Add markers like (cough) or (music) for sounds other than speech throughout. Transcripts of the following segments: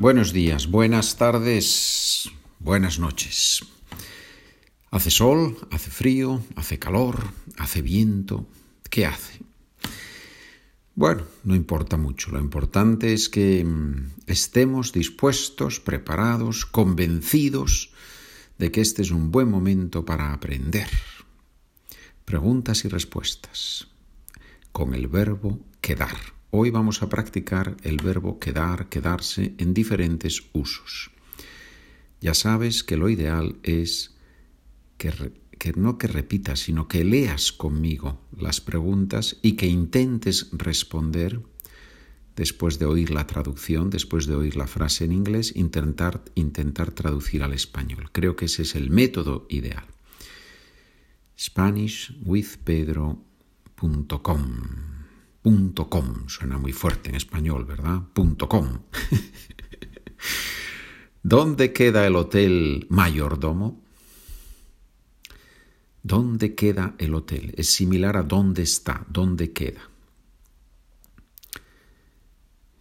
Buenos días, buenas tardes, buenas noches. Hace sol, hace frío, hace calor, hace viento. ¿Qué hace? Bueno, no importa mucho. Lo importante es que mm, estemos dispuestos, preparados, convencidos de que este es un buen momento para aprender. Preguntas y respuestas con el verbo quedar. Hoy vamos a practicar el verbo quedar, quedarse en diferentes usos. Ya sabes que lo ideal es que, no que repitas, sino que leas conmigo las preguntas y que intentes responder después de oír la traducción, después de oír la frase en inglés, intentar, intentar traducir al español. Creo que ese es el método ideal. SpanishWithPedro.com Punto .com, suena muy fuerte en español, ¿verdad? Punto .com. (laughs) ¿Dónde queda el hotel mayordomo? ¿Dónde queda el hotel? Es similar a dónde está, dónde queda.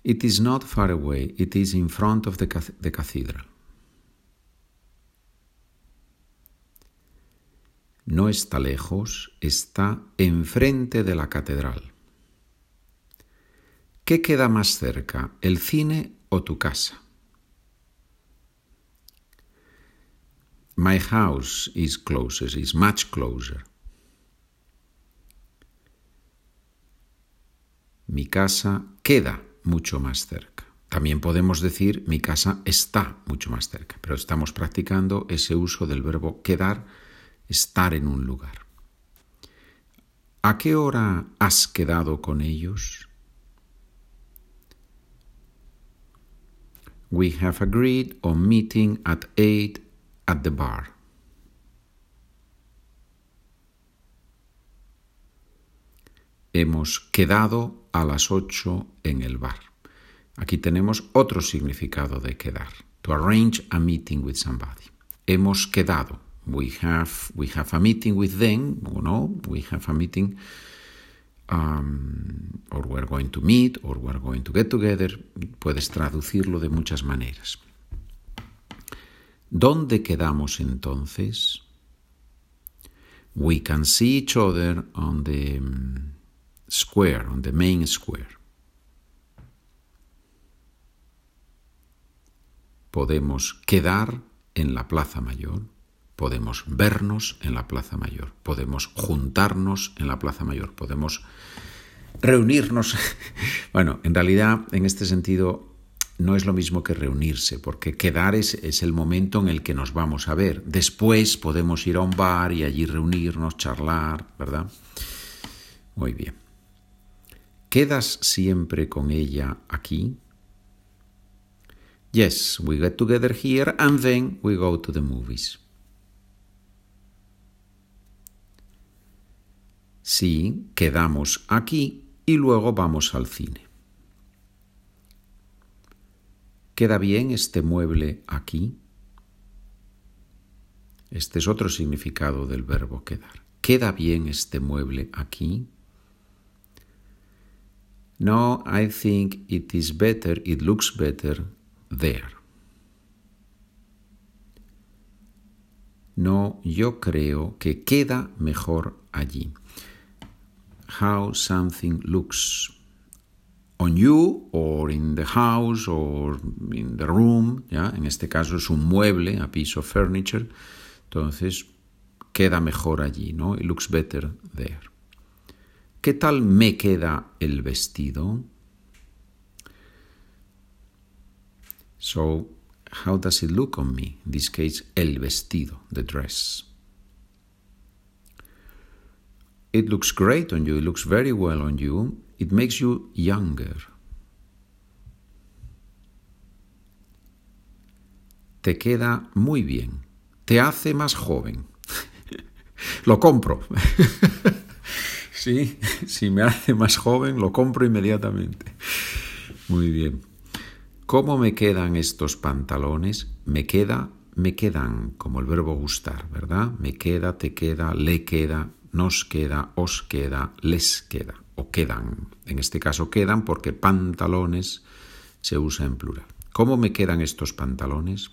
It is not far away, it is in front of the, the cathedral. No está lejos, está enfrente de la catedral. ¿Qué queda más cerca, el cine o tu casa? My house is closest, is much closer. Mi casa queda mucho más cerca. También podemos decir mi casa está mucho más cerca, pero estamos practicando ese uso del verbo quedar, estar en un lugar. ¿A qué hora has quedado con ellos? We have agreed on meeting at 8 at the bar. Hemos quedado a las 8 en el bar. Aquí tenemos otro significado de quedar. To arrange a meeting with somebody. Hemos quedado. We have, we have a meeting with them, or no, we have a meeting or we're going to meet, or we're going to get together, puedes traducirlo de muchas maneras. ¿Dónde quedamos entonces? We can see each other on the um, square, on the main square. Podemos quedar en la Plaza Mayor podemos vernos en la Plaza Mayor, podemos juntarnos en la Plaza Mayor, podemos reunirnos. (laughs) bueno, en realidad, en este sentido, no es lo mismo que reunirse, porque quedar es, el momento en el que nos vamos a ver. Después podemos ir a un bar y allí reunirnos, charlar, ¿verdad? Muy bien. ¿Quedas siempre con ella aquí? Yes, we get together here and then we go to the movies. Sí, quedamos aquí y luego vamos al cine. ¿Queda bien este mueble aquí? Este es otro significado del verbo quedar. ¿Queda bien este mueble aquí? No, I think it is better, it looks better there. No, yo creo que queda mejor allí how something looks on you or in the house or in the room, ¿ya? En este caso es un mueble, a piece of furniture, entonces queda mejor allí, ¿no? It looks better there. ¿Qué tal me queda el vestido? So, how does it look on me? In this case, el vestido, the dress. It looks great on you, it looks very well on you, it makes you younger. Te queda muy bien, te hace más joven. (laughs) lo compro. (laughs) si me hace más joven, lo compro inmediatamente. Muy bien. ¿Cómo me quedan estos pantalones? Me queda, me quedan, como el verbo gustar, ¿verdad? Me queda, te queda, le queda, nos queda, os queda, les queda o quedan. En este caso quedan porque pantalones se usa en plural. ¿Cómo me quedan estos pantalones?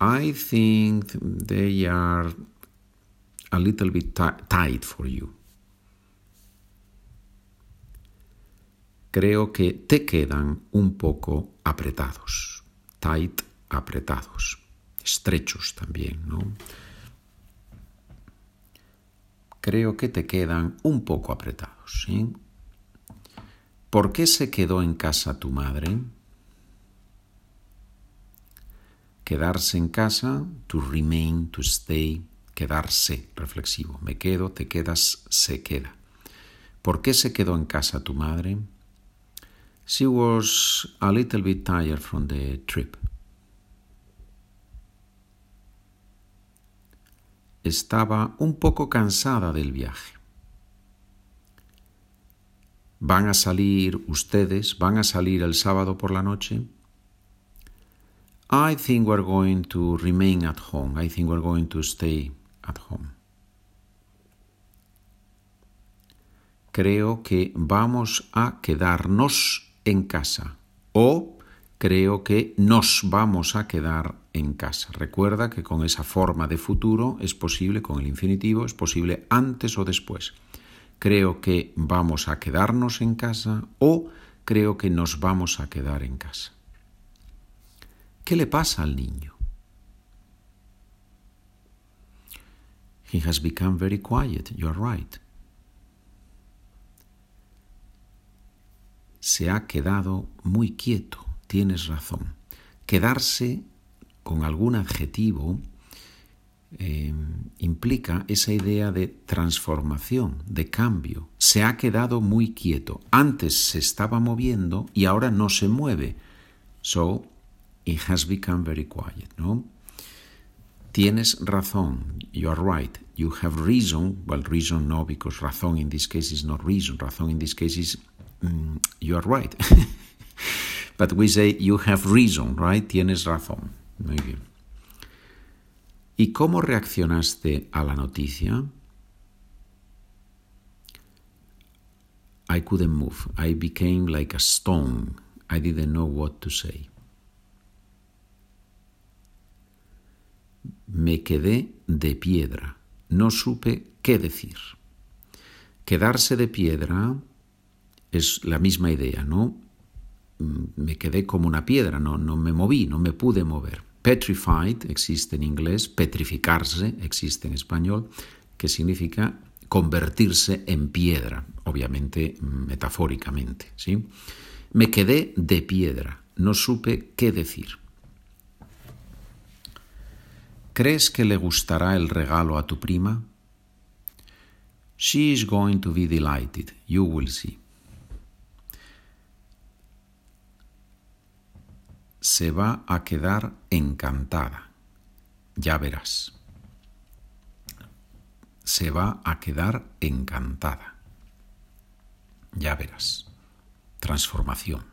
I think they are a little bit tight for you. Creo que te quedan un poco apretados. Tight, apretados. Estrechos también, ¿no? Creo que te quedan un poco apretados, ¿sí? ¿Por qué se quedó en casa tu madre? Quedarse en casa, to remain, to stay, quedarse, reflexivo. Me quedo, te quedas, se queda. ¿Por qué se quedó en casa tu madre? She was a little bit tired from the trip. Estaba un poco cansada del viaje. ¿Van a salir ustedes? ¿Van a salir el sábado por la noche? I think we're going to remain at home. I think we're going to stay at home. Creo que vamos a quedarnos en casa. O creo que nos vamos a quedar en casa. Recuerda que con esa forma de futuro es posible, con el infinitivo, es posible antes o después. Creo que vamos a quedarnos en casa o creo que nos vamos a quedar en casa. ¿Qué le pasa al niño? He has become very quiet, you are right. Se ha quedado muy quieto, tienes razón. Quedarse con algún adjetivo eh, implica esa idea de transformación, de cambio. Se ha quedado muy quieto. Antes se estaba moviendo y ahora no se mueve. So, it has become very quiet, ¿no? Tienes razón, you are right. You have reason, well, reason no, because razón in this case is not reason. Razón in this case is mm, you are right. (laughs) But we say you have reason, right? Tienes razón. Muy bien. ¿Y cómo reaccionaste a la noticia? I couldn't move. I became like a stone. I didn't know what to say. Me quedé de piedra. No supe qué decir. Quedarse de piedra es la misma idea, ¿no? Me quedé como una piedra, no, no me moví, no me pude mover. Petrified existe en inglés, petrificarse existe en español, que significa convertirse en piedra, obviamente metafóricamente. ¿sí? Me quedé de piedra, no supe qué decir. ¿Crees que le gustará el regalo a tu prima? She is going to be delighted, you will see. Se va a quedar encantada, ya verás. Se va a quedar encantada, ya verás. Transformación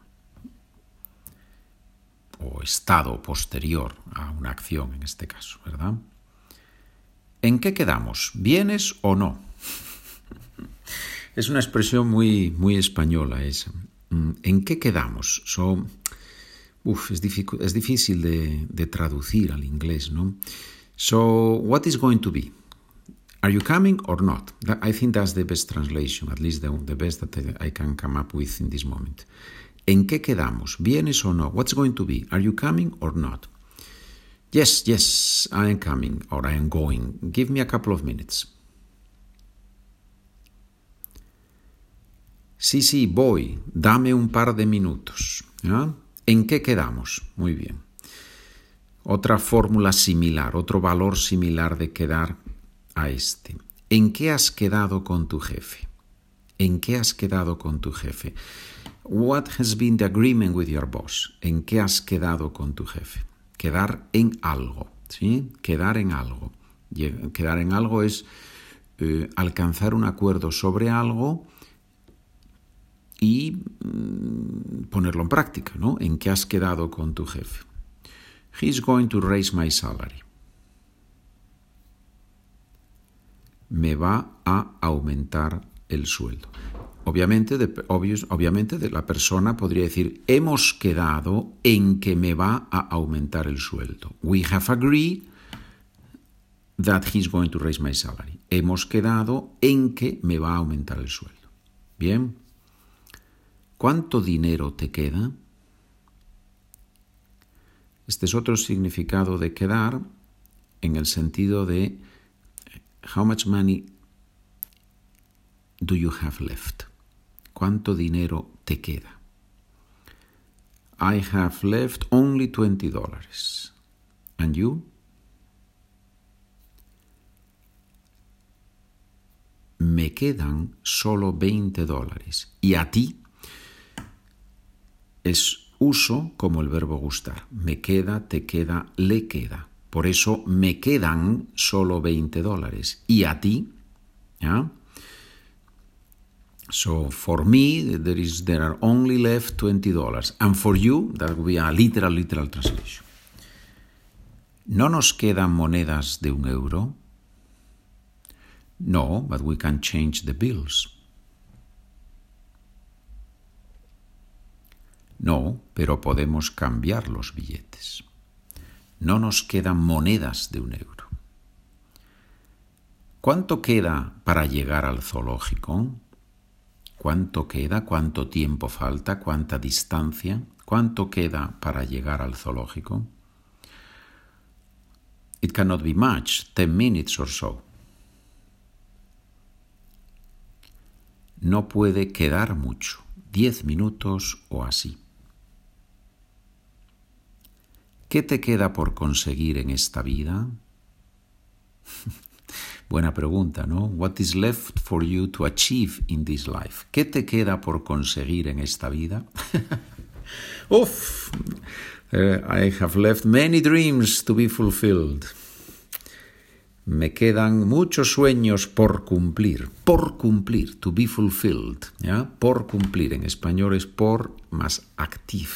o estado posterior a una acción en este caso, ¿verdad? ¿En qué quedamos? ¿Vienes o no? (laughs) es una expresión muy, muy española esa. Mm, ¿En qué quedamos? So, es, difícil de, traducir al inglés, ¿no? So, what is going to be? Are you coming or not? I think that's the best translation, at least the, best that I can come up with in this moment. ¿En qué quedamos? ¿Vienes o no? What's going to be? Are you coming or not? Yes, yes, I am coming or I am going. Give me a couple of minutes. Sí, sí, voy. Dame un par de minutos. ¿En qué quedamos? Muy bien. Otra fórmula similar, otro valor similar de quedar a este. ¿En qué has quedado con tu jefe? ¿En qué has quedado con tu jefe? What has been the agreement with your boss? ¿En qué has quedado con tu jefe? Quedar en algo, ¿sí? Quedar en algo. Quedar en algo es eh, alcanzar un acuerdo sobre algo y mm, ponerlo en práctica, ¿no? ¿En qué has quedado con tu jefe? He's going to raise my salary. Me va a aumentar el sueldo. Obviamente, de, obviamente de la persona podría decir, hemos quedado en que me va a aumentar el sueldo. We have agreed that he's going to raise my salary. Hemos quedado en que me va a aumentar el sueldo. Bien. ¿Cuánto dinero te queda? Este es otro significado de quedar en el sentido de how much money do you have left? ¿Cuánto dinero te queda? I have left only $20. And you? Me quedan solo 20 dólares. ¿Y a ti? Es uso como el verbo gustar. Me queda, te queda, le queda. Por eso me quedan solo 20 dólares. ¿Y a ti? ¿Ya? So for me, there is there are only left twenty dollars, and for you, that would be a literal literal translation. ¿No nos quedan monedas de un euro? No, but we can change the bills. No, pero podemos cambiar los billetes. No nos quedan monedas de un euro. ¿Cuánto queda para llegar al zoológico? ¿Cuánto queda? ¿Cuánto tiempo falta? ¿Cuánta distancia? ¿Cuánto queda para llegar al zoológico? It cannot be much, ten minutes or so. No puede quedar mucho, diez minutos o así. ¿Qué te queda por conseguir en esta vida? (laughs) Buena pregunta, ¿no? What is left for you to achieve in this life? ¿Qué te queda por conseguir en esta vida? (laughs) Uf, uh, I have left many dreams to be fulfilled. Me quedan muchos sueños por cumplir, por cumplir, to be fulfilled. Por cumplir, en español es por más active,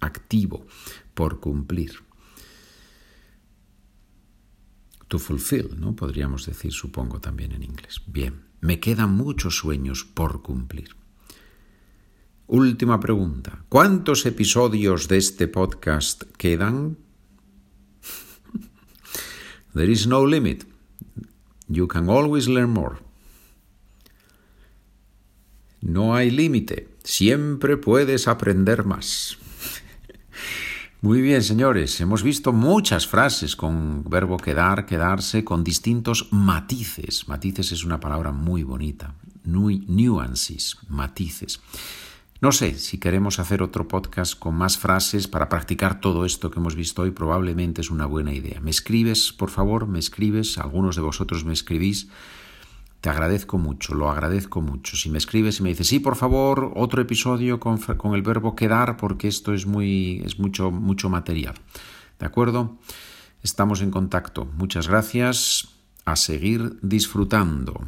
activo, por cumplir to fulfill, ¿no? Podríamos decir, supongo, también en inglés. Bien, me quedan muchos sueños por cumplir. Última pregunta. ¿Cuántos episodios de este podcast quedan? (laughs) There is no limit. You can always learn more. No hay límite. Siempre puedes aprender más. Muy bien, señores, hemos visto muchas frases con verbo quedar, quedarse, con distintos matices. Matices es una palabra muy bonita. Nuances, matices. No sé si queremos hacer otro podcast con más frases para practicar todo esto que hemos visto hoy, probablemente es una buena idea. Me escribes, por favor, me escribes, algunos de vosotros me escribís te agradezco mucho, lo agradezco mucho. Si me escribes y me dices, sí, por favor, otro episodio con, el verbo quedar, porque esto es, muy, es mucho, mucho material. ¿De acuerdo? Estamos en contacto. Muchas gracias. A seguir disfrutando.